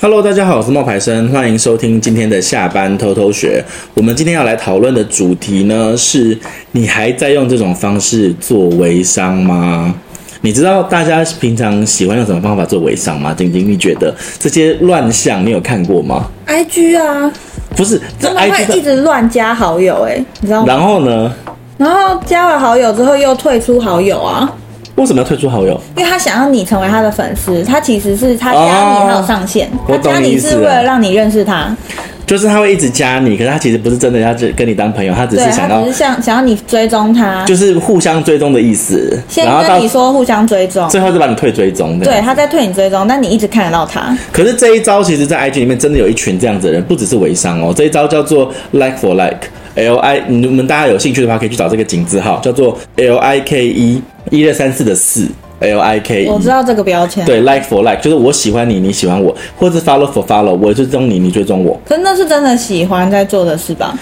Hello，大家好，我是冒牌生，欢迎收听今天的下班偷偷学。我们今天要来讨论的主题呢，是你还在用这种方式做微商吗？你知道大家平常喜欢用什么方法做微商吗？晶晶，你觉得这些乱象你有看过吗？IG 啊，不是，这 IG 会一直乱加好友哎、欸，你知道吗？然后呢？然后加了好友之后又退出好友啊。为什么要退出好友？因为他想要你成为他的粉丝，他其实是他加你，他有上限。哦、他加你是为了让你认识他，就是他会一直加你，可是他其实不是真的要跟你当朋友，他只是想要，只是想想要你追踪他，就是互相追踪的意思。先跟你说互相追踪，最后就把你退追踪。对，他在退你追踪，但你一直看得到他。可是这一招其实，在 IG 里面真的有一群这样子的人，不只是微商哦。这一招叫做 Like for Like，L I，你们大家有兴趣的话，可以去找这个井字号，叫做 L I K E 一二三四的四。L I K E，我知道这个标签。对，Like for Like，就是我喜欢你，你喜欢我，或者是 Follow for Follow，我追踪你，你追踪我。可是那是真的喜欢在做的事吧？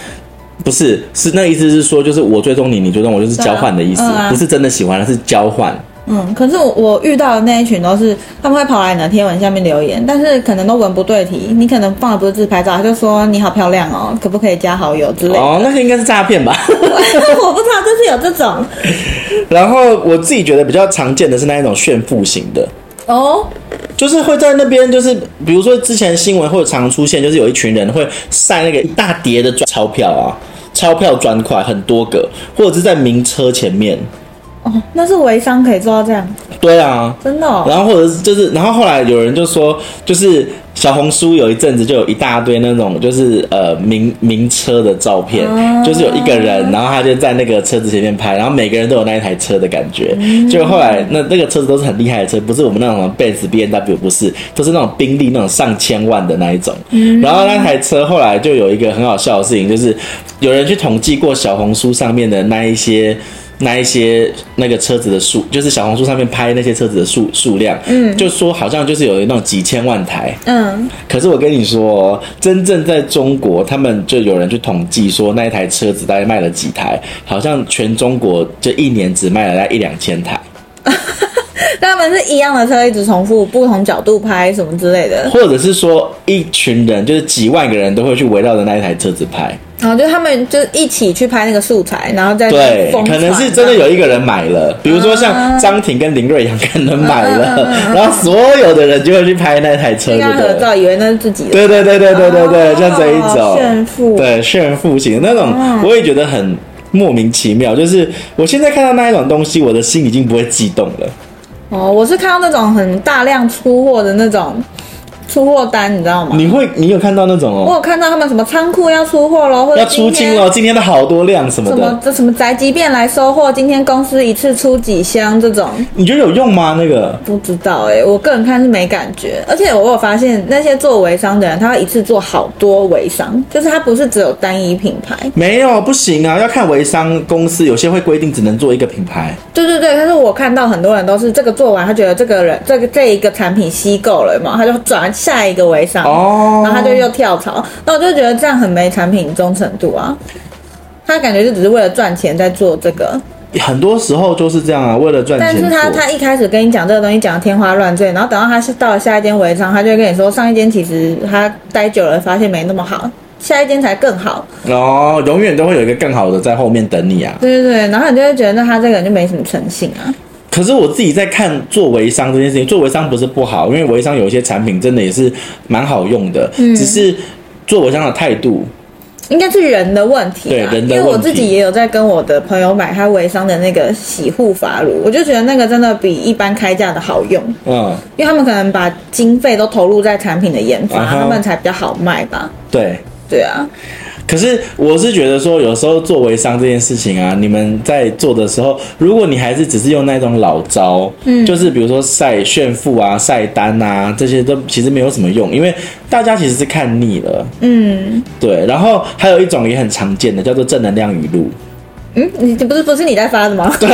不是，是那意思是说，就是我追踪你，你追踪我，就是交换的意思，啊嗯啊、不是真的喜欢，是交换。嗯，可是我我遇到的那一群都是，他们会跑来你的贴文下面留言，但是可能都文不对题，你可能放的不是自拍照，他就说你好漂亮哦，可不可以加好友之类的。哦，那个应该是诈骗吧？我不知道，就是有这种。然后我自己觉得比较常见的是那一种炫富型的哦，就是会在那边，就是比如说之前新闻会常出现，就是有一群人会晒那个一大叠的钞票啊，钞票砖块很多个，或者是在名车前面。哦，那是微商可以做到这样？对啊，真的哦。然后或者是就是，然后后来有人就说，就是小红书有一阵子就有一大堆那种就是呃名名车的照片，啊，就是有一个人，然后他就在那个车子前面拍，然后每个人都有那一台车的感觉。嗯，就后来那那个车子都是很厉害的车，不是我们那种 Benz、B N W 不是，都是那种宾利那种上千万的那一种。嗯，然后那台车后来就有一个很好笑的事情，就是有人去统计过小红书上面的那一些。那一些那个车子的数，就是小红书上面拍那些车子的数数量，嗯，就说好像就是有那种几千万台，嗯，可是我跟你说，真正在中国，他们就有人去统计说那一台车子大概卖了几台，好像全中国就一年只卖了大概一两千台。他们是一样的车，一直重复不同角度拍什么之类的，或者是说一群人就是几万个人都会去围绕着那一台车子拍。然后就他们就一起去拍那个素材，然后再对，可能是真的有一个人买了，比如说像张庭跟林瑞阳可能买了，然后所有的人就会去拍那台车，跟他合照，以为那是自己的。对对对对对对对，像这一种炫富，对炫富型的那种，我也觉得很莫名其妙。就是我现在看到那一种东西，我的心已经不会激动了。哦，我是看到那种很大量出货的那种。出货单你知道吗？你会，你有看到那种哦？我有看到他们什么仓库要出货喽，或者要出清了，今天的好多量什么的。什么这什么宅急便来收货？今天公司一次出几箱这种？你觉得有用吗？那个不知道哎、欸，我个人看是没感觉。而且我有发现那些做微商的人，他会一次做好多微商，就是他不是只有单一品牌。没有，不行啊，要看微商公司，有些会规定只能做一个品牌。对对对，但是我看到很多人都是这个做完，他觉得这个人这个这一个产品吸够了嘛，他就转下一个微商。哦，然后他就又跳槽，那我就觉得这样很没产品忠诚度啊。他感觉就只是为了赚钱在做这个，很多时候就是这样啊，为了赚钱。但是他他一开始跟你讲这个东西讲的天花乱坠，然后等到他是到了下一间微商，他就会跟你说上一间其实他待久了发现没那么好，下一间才更好。哦，永远都会有一个更好的在后面等你啊。对对对，然后你就会觉得那他这个人就没什么诚信啊。可是我自己在看做微商这件事情，做微商不是不好，因为微商有一些产品真的也是蛮好用的，嗯，只是做微商的态度，应该是人的问题。对，人的问题。因为我自己也有在跟我的朋友买他微商的那个洗护发乳，我就觉得那个真的比一般开价的好用。嗯，因为他们可能把经费都投入在产品的研发，他们才比较好卖吧。对，对啊。可是我是觉得说，有时候做微商这件事情啊，你们在做的时候，如果你还是只是用那种老招，嗯，就是比如说晒炫富啊、晒单啊，这些都其实没有什么用，因为大家其实是看腻了，嗯，对。然后还有一种也很常见的，叫做正能量语录。嗯，你这不是不是你在发的吗？对，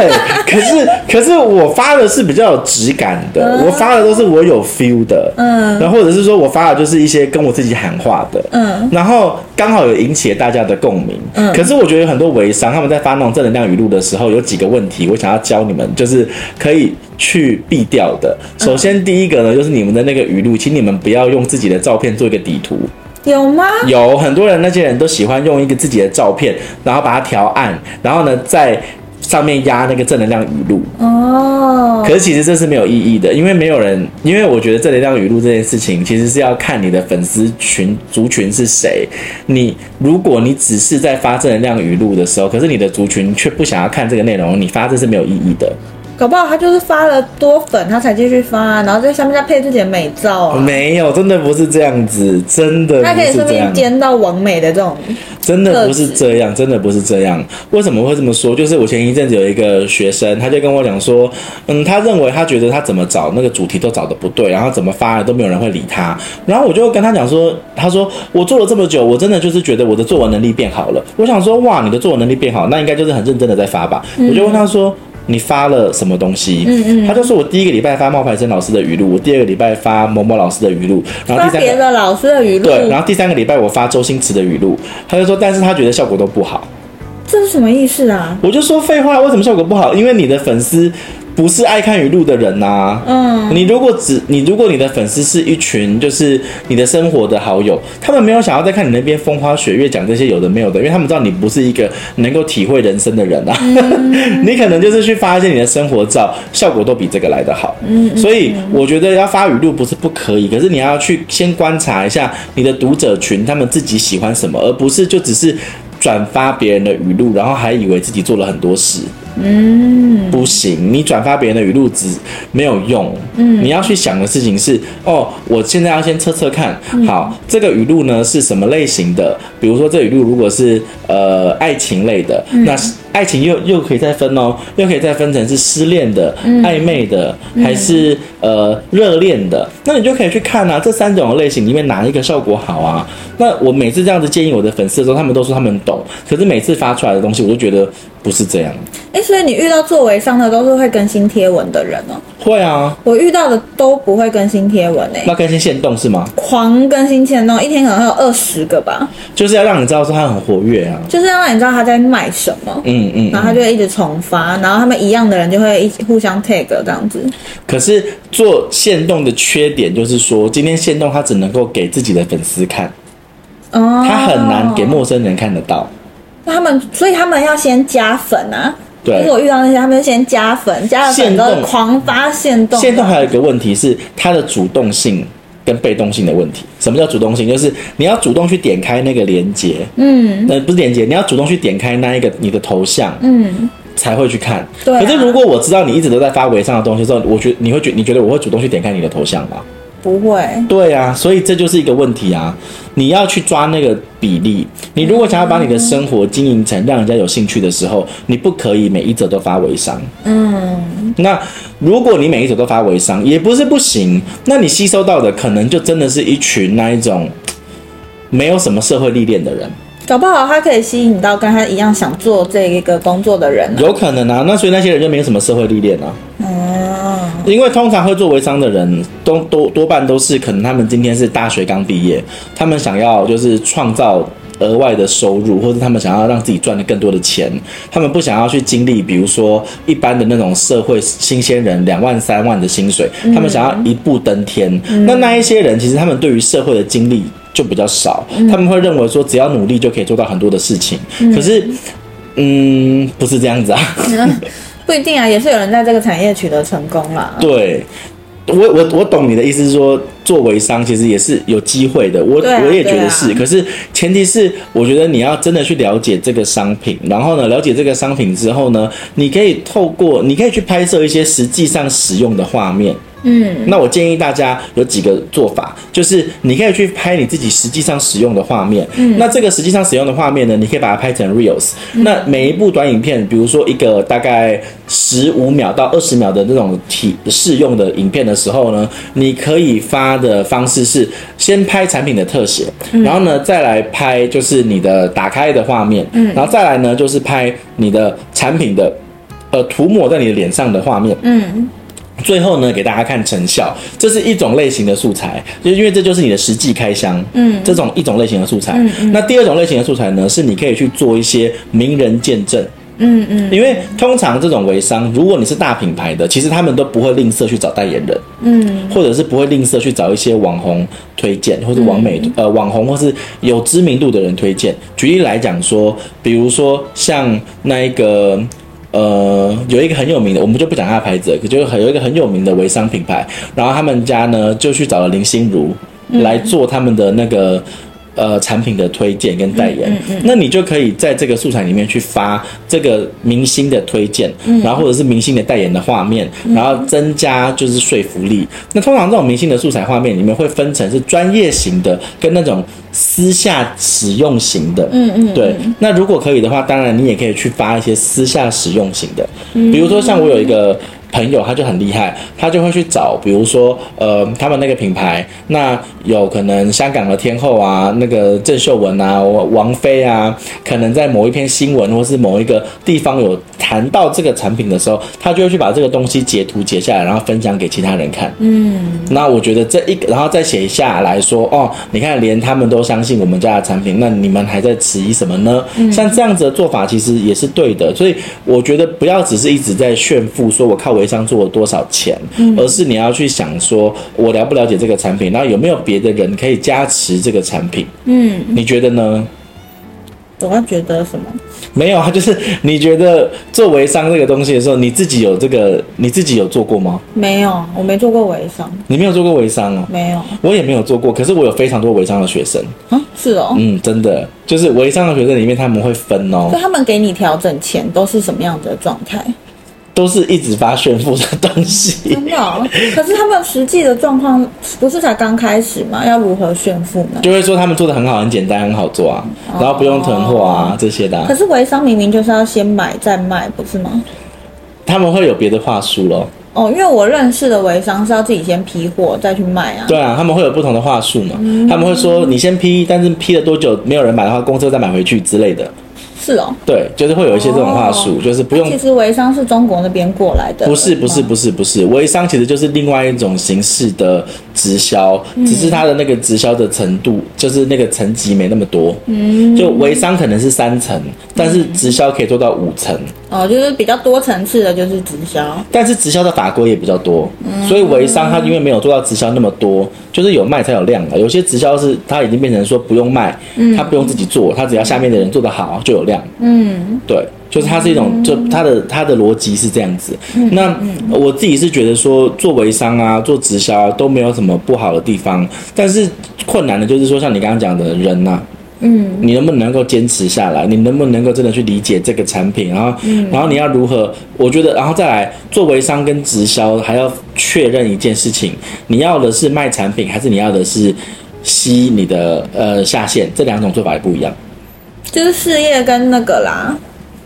可是 可是我发的是比较有质感的，嗯、我发的都是我有 feel 的，嗯，然后或者是说我发的就是一些跟我自己喊话的，嗯，然后刚好有引起了大家的共鸣，嗯，可是我觉得有很多微商他们在发那种正能量语录的时候，有几个问题，我想要教你们，就是可以去避掉的。首先第一个呢，就是你们的那个语录，请你们不要用自己的照片做一个底图。有吗？有很多人，那些人都喜欢用一个自己的照片，然后把它调暗，然后呢，在上面压那个正能量语录。哦。可是其实这是没有意义的，因为没有人，因为我觉得正能量语录这件事情，其实是要看你的粉丝群族群是谁。你如果你只是在发正能量语录的时候，可是你的族群却不想要看这个内容，你发这是没有意义的。搞不好他就是发了多粉，他才继续发，然后在下面再配自己的美照啊。没有，真的不是这样子，真的。他可以顺便兼到网美的这种。真的不是这样，真的不是这样。为什么会这么说？就是我前一阵子有一个学生，他就跟我讲说，嗯，他认为他觉得他怎么找那个主题都找的不对，然后怎么发了都没有人会理他。然后我就跟他讲说，他说我做了这么久，我真的就是觉得我的作文能力变好了。我想说，哇，你的作文能力变好，那应该就是很认真的在发吧。嗯、我就问他说。你发了什么东西？嗯嗯，他就说我第一个礼拜发冒牌生老师的语录，我第二个礼拜发某某老师的语录，然后第三个的老师的语录，对，然后第三个礼拜我发周星驰的语录，他就说，但是他觉得效果都不好，这是什么意思啊？我就说废话，为什么效果不好？因为你的粉丝。不是爱看语录的人呐、啊，嗯，你如果只你如果你的粉丝是一群就是你的生活的好友，他们没有想要再看你那边风花雪月讲这些有的没有的，因为他们知道你不是一个能够体会人生的人啊，嗯、你可能就是去发一些你的生活照，效果都比这个来得好，嗯，所以我觉得要发语录不是不可以，可是你要去先观察一下你的读者群他们自己喜欢什么，而不是就只是转发别人的语录，然后还以为自己做了很多事。嗯，不行，你转发别人的语录只没有用。嗯，你要去想的事情是，哦，我现在要先测测看，好，这个语录呢是什么类型的？比如说，这语录如果是呃爱情类的，那爱情又又可以再分哦，又可以再分成是失恋的、暧昧的，还是呃热恋的？那你就可以去看啊，这三种类型里面哪一个效果好啊？那我每次这样子建议我的粉丝的时候，他们都说他们懂，可是每次发出来的东西，我就觉得不是这样。哎，所以你遇到做微商的都是会更新贴文的人哦？会啊，我遇到的都不会更新贴文诶。那更新限动是吗？狂更新限动，一天可能会有二十个吧。就是要让你知道说他很活跃啊，就是要让你知道他在卖什么。嗯嗯，然后他就会一直重发，然后他们一样的人就会一起互相 tag 这样子。可是做限动的缺点就是说，今天限动他只能够给自己的粉丝看，哦，他很难给陌生人看得到。那他们，所以他们要先加粉啊。对，因为我遇到那些，他们先加粉，加了粉之后狂发限动。限动还有一个问题是它的主动性跟被动性的问题。什么叫主动性？就是你要主动去点开那个连接，嗯，那不是连接，你要主动去点开那一个你的头像，嗯，才会去看。对啊。可是如果我知道你一直都在发微商的东西之后，我觉你会觉你觉得我会主动去点开你的头像吗？不会，对啊，所以这就是一个问题啊！你要去抓那个比例。你如果想要把你的生活经营成让人家有兴趣的时候，你不可以每一则都发微商。嗯，那如果你每一则都发微商，也不是不行。那你吸收到的可能就真的是一群那一种没有什么社会历练的人。搞不好他可以吸引到跟他一样想做这一个工作的人啊。有可能啊，那所以那些人就没有什么社会历练啊。因为通常会做微商的人，都多多半都是可能他们今天是大学刚毕业，他们想要就是创造额外的收入，或者他们想要让自己赚的更多的钱，他们不想要去经历，比如说一般的那种社会新鲜人两万三万的薪水，他们想要一步登天。嗯、那那一些人其实他们对于社会的经历就比较少，嗯、他们会认为说只要努力就可以做到很多的事情。嗯、可是，嗯，不是这样子啊。嗯 不一定啊，也是有人在这个产业取得成功啦。对，我我我懂你的意思，是说做微商其实也是有机会的。我、啊、我也觉得是，啊、可是前提是我觉得你要真的去了解这个商品，然后呢，了解这个商品之后呢，你可以透过你可以去拍摄一些实际上使用的画面。嗯，那我建议大家有几个做法，就是你可以去拍你自己实际上使用的画面。嗯，那这个实际上使用的画面呢，你可以把它拍成 reels。嗯，那每一部短影片，比如说一个大概十五秒到二十秒的那种体试用的影片的时候呢，你可以发的方式是先拍产品的特写，嗯，然后呢再来拍就是你的打开的画面，嗯，然后再来呢就是拍你的产品的呃涂抹在你的脸上的画面，嗯。最后呢，给大家看成效，这是一种类型的素材，就因为这就是你的实际开箱，嗯，这种一种类型的素材。嗯嗯。那第二种类型的素材呢，是你可以去做一些名人见证，嗯嗯。因为通常这种微商，如果你是大品牌的，其实他们都不会吝啬去找代言人，嗯，或者是不会吝啬去找一些网红推荐，或者网美、嗯、呃网红或是有知名度的人推荐。举例来讲说，比如说像那一个。呃，有一个很有名的，我们就不讲他的牌子，可就是有一个很有名的微商品牌，然后他们家呢就去找了林心如来做他们的那个。呃，产品的推荐跟代言，嗯嗯嗯，那你就可以在这个素材里面去发这个明星的推荐，嗯，然后或者是明星的代言的画面，嗯，然后增加就是说服力。那通常这种明星的素材画面里面会分成是专业型的跟那种私下使用型的，嗯嗯，对。那如果可以的话，当然你也可以去发一些私下使用型的，比如说像我有一个。朋友他就很厉害，他就会去找，比如说，呃，他们那个品牌，那有可能香港的天后啊，那个郑秀文啊，王菲啊，可能在某一篇新闻或是某一个地方有谈到这个产品的时候，他就会去把这个东西截图截下来，然后分享给其他人看。嗯，那我觉得这一个，然后再写下来说，哦，你看连他们都相信我们家的产品，那你们还在迟疑什么呢？嗯，像这样子的做法其实也是对的，所以我觉得不要只是一直在炫富，说我靠微商做了多少钱，而是你要去想说，我了不了解这个产品，然后有没有别的人可以加持这个产品？嗯，你觉得呢？我要觉得什么？没有啊，就是你觉得做微商这个东西的时候，你自己有这个，你自己有做过吗？没有，我没做过微商。你没有做过微商哦？没有，我也没有做过。可是我有非常多微商的学生啊，是哦，嗯，真的，就是微商的学生里面他们会分哦，所以他们给你调整钱都是什么样的状态？都是一直发炫富的东西，真的、哦。可是他们实际的状况不是才刚开始吗？要如何炫富呢？就会说他们做的很好，很简单，很好做啊，哦、然后不用囤货啊这些的、啊。可是微商明明就是要先买再卖，不是吗？他们会有别的话术咯。哦，因为我认识的微商是要自己先批货再去卖啊。对啊，他们会有不同的话术嘛。嗯、他们会说你先批，但是批了多久没有人买的话，公车再买回去之类的。是哦，对，就是会有一些这种话术，哦、就是不用。其实微商是中国那边过来的。不是不是不是不是，微商其实就是另外一种形式的直销，嗯、只是它的那个直销的程度，就是那个层级没那么多。嗯，就微商可能是三层，但是直销可以做到五层。哦，就是比较多层次的，就是直销。但是直销的法规也比较多，嗯、所以微商它因为没有做到直销那么多，就是有卖才有量的。有些直销是它已经变成说不用卖，它不用自己做，它只要下面的人做得好就有量。嗯，对，就是它是一种，就它的它的逻辑是这样子。那我自己是觉得说，做微商啊，做直销啊，都没有什么不好的地方，但是困难的就是说，像你刚刚讲的人呐、啊，嗯，你能不能够坚持下来？你能不能够真的去理解这个产品？然后，然后你要如何？我觉得，然后再来做微商跟直销，还要确认一件事情：你要的是卖产品，还是你要的是吸你的呃下线？这两种做法也不一样。就是事业跟那个啦，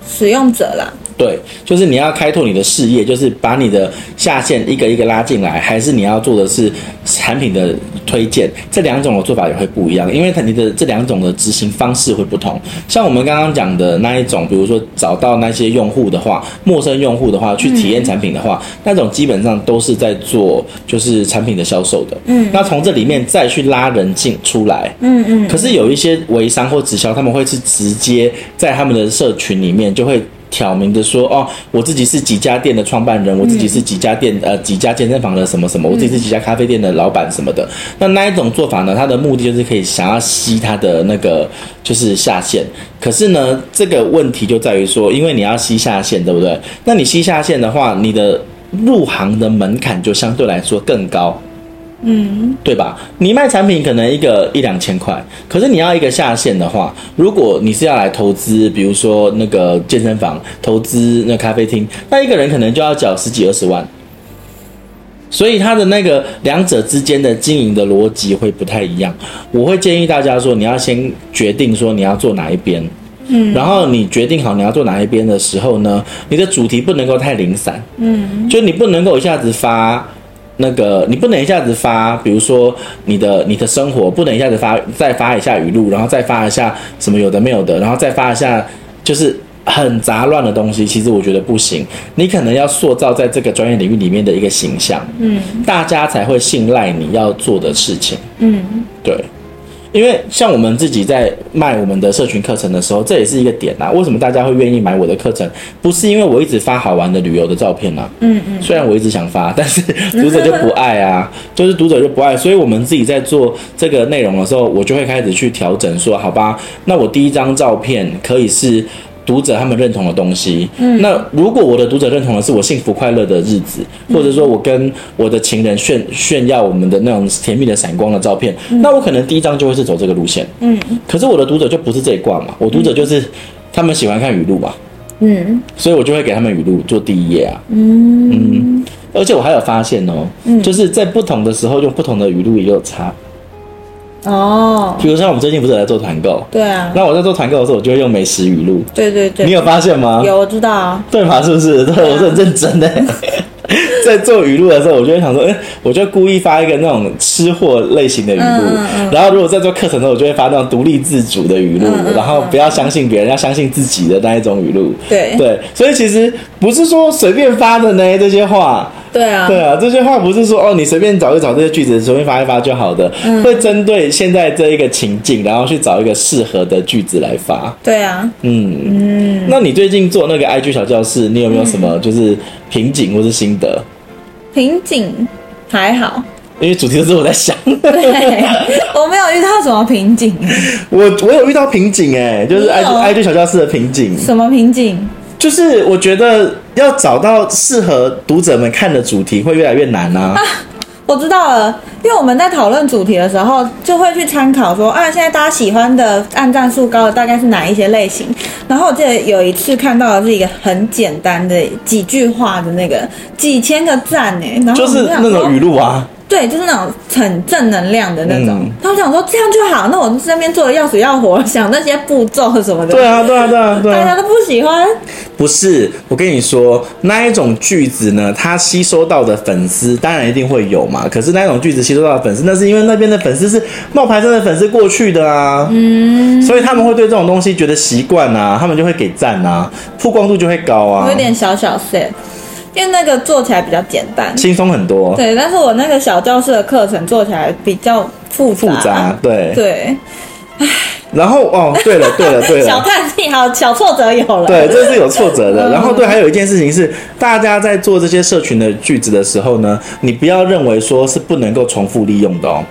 使用者啦。对，就是你要开拓你的事业，就是把你的下线一个一个拉进来，还是你要做的是产品的推荐？这两种的做法也会不一样，因为它你的这两种的执行方式会不同。像我们刚刚讲的那一种，比如说找到那些用户的话，陌生用户的话，去体验产品的话，嗯、那种基本上都是在做就是产品的销售的。嗯，那从这里面再去拉人进出来。嗯嗯。可是有一些微商或直销，他们会是直接在他们的社群里面就会。挑明的说哦，我自己是几家店的创办人，我自己是几家店呃几家健身房的什么什么，我自己是几家咖啡店的老板什么的。那那一种做法呢，它的目的就是可以想要吸它的那个就是下线。可是呢，这个问题就在于说，因为你要吸下线，对不对？那你吸下线的话，你的入行的门槛就相对来说更高。嗯，对吧？你卖产品可能一个一两千块，可是你要一个下线的话，如果你是要来投资，比如说那个健身房，投资那咖啡厅，那一个人可能就要缴十几二十万。所以他的那个两者之间的经营的逻辑会不太一样。我会建议大家说，你要先决定说你要做哪一边，嗯，然后你决定好你要做哪一边的时候呢，你的主题不能够太零散，嗯，就你不能够一下子发那个，你不能一下子发，比如说你的你的生活，不能一下子发再发一下语录，然后再发一下什么有的没有的，然后再发一下就是。很杂乱的东西，其实我觉得不行。你可能要塑造在这个专业领域里面的一个形象，嗯，大家才会信赖你要做的事情，嗯，对。因为像我们自己在卖我们的社群课程的时候，这也是一个点啊。为什么大家会愿意买我的课程？不是因为我一直发好玩的旅游的照片啊，嗯嗯。虽然我一直想发，但是读者就不爱啊，就是读者就不爱。所以我们自己在做这个内容的时候，我就会开始去调整，说好吧，那我第一张照片可以是。读者他们认同的东西，嗯，那如果我的读者认同的是我幸福快乐的日子，或者说我跟我的情人炫炫耀我们的那种甜蜜的闪光的照片，嗯，那我可能第一张就会是走这个路线，嗯，可是我的读者就不是这一挂嘛，我读者就是他们喜欢看语录嘛，嗯，所以我就会给他们语录做第一页啊，嗯。嗯，而且我还有发现哦，嗯，就是在不同的时候用不同的语录也有差。哦，比如像我们最近不是在做团购？对啊。那我在做团购的时候，我就会用美食语录。对对对。你有发现吗？有，我知道啊。对嘛？是不是？对，我是很认真的。在做语录的时候，我就会想说，哎，我就故意发一个那种吃货类型的语录。嗯嗯。然后，如果在做课程的时候，我就会发那种独立自主的语录。嗯嗯。然后不要相信别人，要相信自己的那一种语录。对对。所以其实不是说随便发的呢，这些话。对啊，对啊，这些话不是说哦，你随便找一找这些句子，随便发一发就好的，嗯、会针对现在这一个情境，然后去找一个适合的句子来发。对啊，嗯嗯。那你最近做那个 IG 小教室，你有没有什么就是瓶颈或是心得？瓶颈还好，因为主题都是我在想。对，我没有遇到什么瓶颈。我我有遇到瓶颈哎，就是 IG IG 小教室的瓶颈。什么瓶颈？就是我觉得要找到适合读者们看的主题会越来越难啊，啊！我知道了，因为我们在讨论主题的时候，就会去参考说啊，现在大家喜欢的按赞数高的大概是哪一些类型。然后我记得有一次看到的是一个很简单的几句话的那个几千个赞呢，然后就是那种语录啊。对，就是那种很正能量的那种。嗯、他们想说这样就好，那我这边做的要死要活，想那些步骤什么的。对啊，对啊，对啊，对啊。大家都不喜欢。不是，我跟你说，那一种句子呢，它吸收到的粉丝当然一定会有嘛。可是那一种句子吸收到的粉丝，那是因为那边的粉丝是冒牌生的粉丝过去的啊。嗯。所以他们会对这种东西觉得习惯啊，他们就会给赞啊，曝光度就会高啊。有点小小 sad。因为那个做起来比较简单，轻松很多。对，但是我那个小教室的课程做起来比较复杂。复杂，对对。然后哦，对了对了对了，小叹气，好，小挫折有了。对，这是有挫折的。然后对，还有一件事情是，大家在做这些社群的句子的时候呢，你不要认为说是不能够重复利用的哦。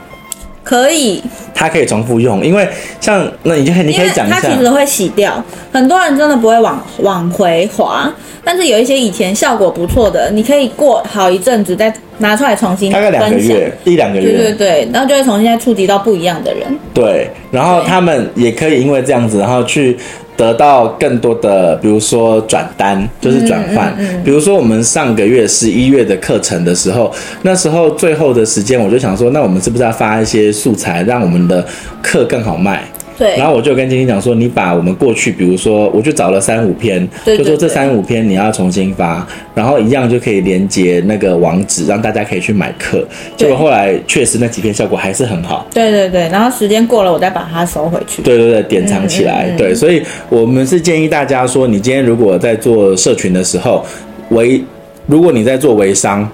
可以，它可以重复用，因为像那你就你可以讲一下，它其实会洗掉，很多人真的不会往往回滑，但是有一些以前效果不错的，你可以过好一阵子再拿出来重新，大概两个月，一两个月，对对对，然后就会重新再触及到不一样的人，对，然后他们也可以因为这样子，然后去。得到更多的，比如说转单，就是转换。嗯嗯嗯、比如说我们上个月十一月的课程的时候，那时候最后的时间，我就想说，那我们是不是要发一些素材，让我们的课更好卖？对，然后我就跟晶晶讲说，你把我们过去，比如说，我就找了三五篇，对对对，就说这三五篇你要重新发，然后一样就可以连接那个网址，让大家可以去买课。结果后来确实那几篇效果还是很好。对对对，然后时间过了，我再把它收回去。对对对，典藏起来。嗯嗯嗯，对，所以我们是建议大家说，你今天如果在做社群的时候，微，如果你在做微商。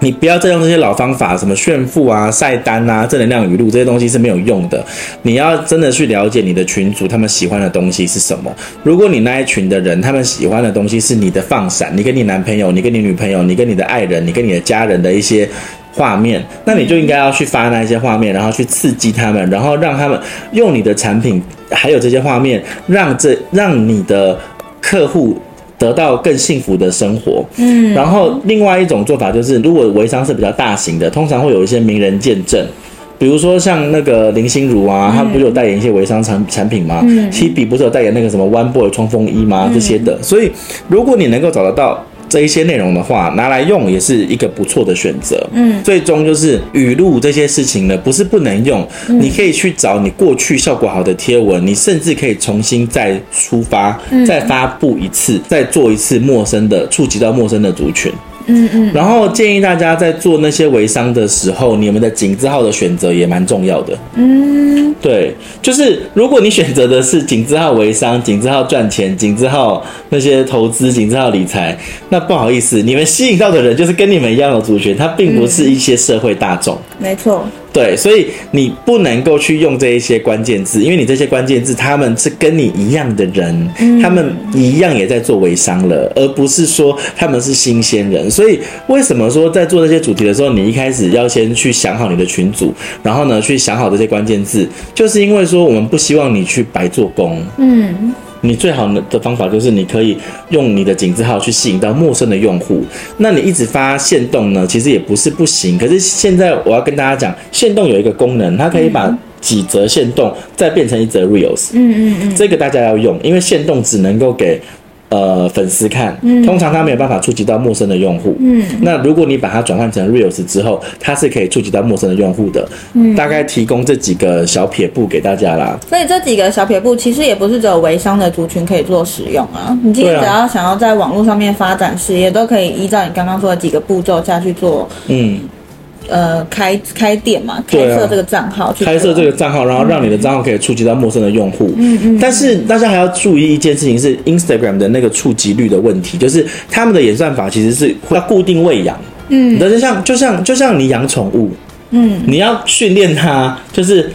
你不要再用这些老方法，什么炫富啊、晒单啊、正能量语录这些东西是没有用的。你要真的去了解你的群主，他们喜欢的东西是什么。如果你那一群的人，他们喜欢的东西是你的放闪，你跟你男朋友、你跟你女朋友、你跟你的爱人、你跟你的家人的一些画面，那你就应该要去发那一些画面，然后去刺激他们，然后让他们用你的产品，还有这些画面，让这让你的客户。得到更幸福的生活，嗯，然后另外一种做法就是，如果微商是比较大型的，通常会有一些名人见证，比如说像那个林心如啊，她不是有代言一些微商产产品吗？Hebe 不是有代言那个什么 One Boy 冲锋衣吗？这些的，所以如果你能够找得到这一些内容的话，拿来用也是一个不错的选择。嗯，最终就是语录这些事情呢，不是不能用，嗯、你可以去找你过去效果好的贴文，你甚至可以重新再出发，嗯、再发布一次，再做一次陌生的触及到陌生的族群。嗯嗯，然后建议大家在做那些微商的时候，你们的井字号的选择也蛮重要的。嗯，对，就是如果你选择的是井字号微商、井字号赚钱、井字号那些投资、井字号理财，那不好意思，你们吸引到的人就是跟你们一样的族群，他并不是一些社会大众。没错。对，所以你不能够去用这一些关键字，因为你这些关键字他们是跟你一样的人，嗯、他们一样也在做微商了，而不是说他们是新鲜人。所以为什么说在做这些主题的时候，你一开始要先去想好你的群组，然后呢去想好这些关键字，就是因为说我们不希望你去白做工。嗯。你最好的方法就是你可以用你的井字号去吸引到陌生的用户。那你一直发限动呢，其实也不是不行。可是现在我要跟大家讲，限动有一个功能，它可以把几则限动再变成一则 reels。嗯嗯嗯，这个大家要用，因为限动只能够给。呃，粉丝看，通常他没有办法触及到陌生的用户。嗯，那如果你把它转换成 Reels 之后，它是可以触及到陌生的用户的。嗯，大概提供这几个小撇步给大家啦。所以这几个小撇步其实也不是只有微商的族群可以做使用啊。你今天只要想要在网络上面发展事业，都可以依照你刚刚说的几个步骤下去做。嗯。呃，开开店嘛，开设这个账号，啊、开设这个账号，然后让你的账号可以触及到陌生的用户。嗯嗯。但是大家还要注意一件事情，是 Instagram 的那个触及率的问题，就是他们的演算法其实是要固定喂养。嗯。但是像就像就像你养宠物，嗯，你要训练它，就是。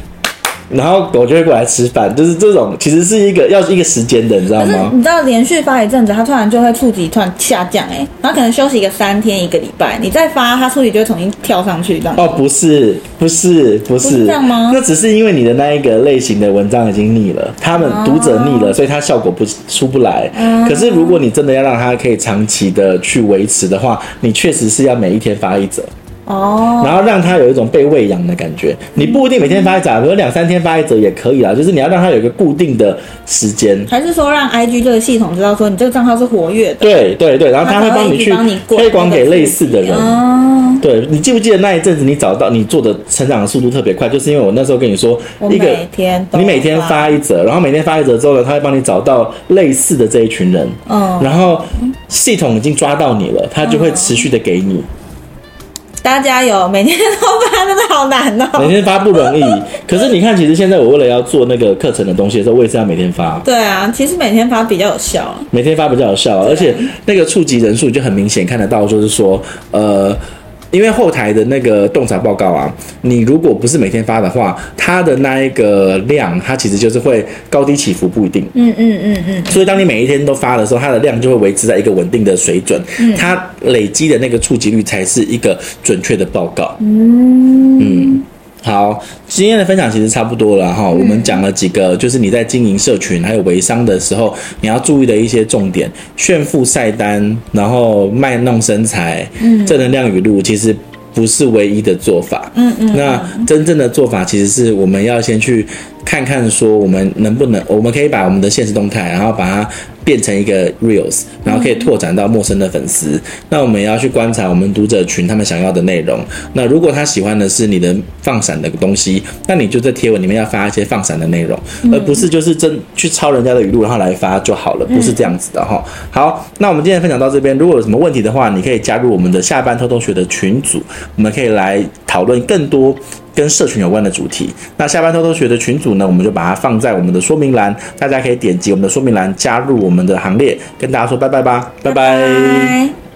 然后狗就会过来吃饭，就是这种，其实是一个要一个时间的，你知道吗？你知道连续发一阵子，它突然就会触及突然下降，哎，然后可能休息一个三天一个礼拜，你再发，它触及就会重新跳上去，这样。哦，不是，不是，不是，不是这样吗？那只是因为你的那一个类型的文章已经腻了，他们读者腻了，所以它效果不出不来。嗯。可是如果你真的要让它可以长期的去维持的话，你确实是要每一天发一则。哦，然后让他有一种被喂养的感觉。你不一定每天发一则，比如两三天发一则也可以啦。就是你要让他有一个固定的时间，还是说让 IG 这个系统知道说你这个账号是活跃的？对对对，然后他会帮你去推广给类似的人。哦，对，你记不记得那一阵子你找到你做的成长的速度特别快，就是因为我那时候跟你说，一个天你每天发一则，然后每天发一则之后呢，他会帮你找到类似的这一群人。嗯，然后系统已经抓到你了，他就会持续的给你。大家加油！每天都发真的好难哦。每天发不容易，可是你看，其实现在我为了要做那个课程的东西的时候，我也是要每天发。对啊，其实每天发比较有效。每天发比较有效，而且那个触及人数就很明显看得到，就是说，呃。因为后台的那个洞察报告啊，你如果不是每天发的话，它的那一个量，它其实就是会高低起伏，不一定。嗯嗯嗯嗯。所以当你每一天都发的时候，它的量就会维持在一个稳定的水准，它累积的那个触及率才是一个准确的报告。嗯嗯。好，今天的分享其实差不多了哈。我们讲了几个，就是你在经营社群还有微商的时候，你要注意的一些重点：炫富晒单，然后卖弄身材，嗯，正能量语录，其实不是唯一的做法。嗯嗯。那真正的做法，其实是我们要先去看看，说我们能不能，我们可以把我们的现实动态，然后把它。变成一个 reels，然后可以拓展到陌生的粉丝。嗯、那我们也要去观察我们读者群他们想要的内容。那如果他喜欢的是你的放闪的东西，那你就在贴文里面要发一些放闪的内容，嗯、而不是就是真去抄人家的语录然后来发就好了，不是这样子的哈。嗯、好，那我们今天分享到这边，如果有什么问题的话，你可以加入我们的下班偷偷学的群组，我们可以来讨论更多。跟社群有关的主题，那下班偷偷学的群组呢，我们就把它放在我们的说明栏，大家可以点击我们的说明栏加入我们的行列，跟大家说拜拜吧，拜拜。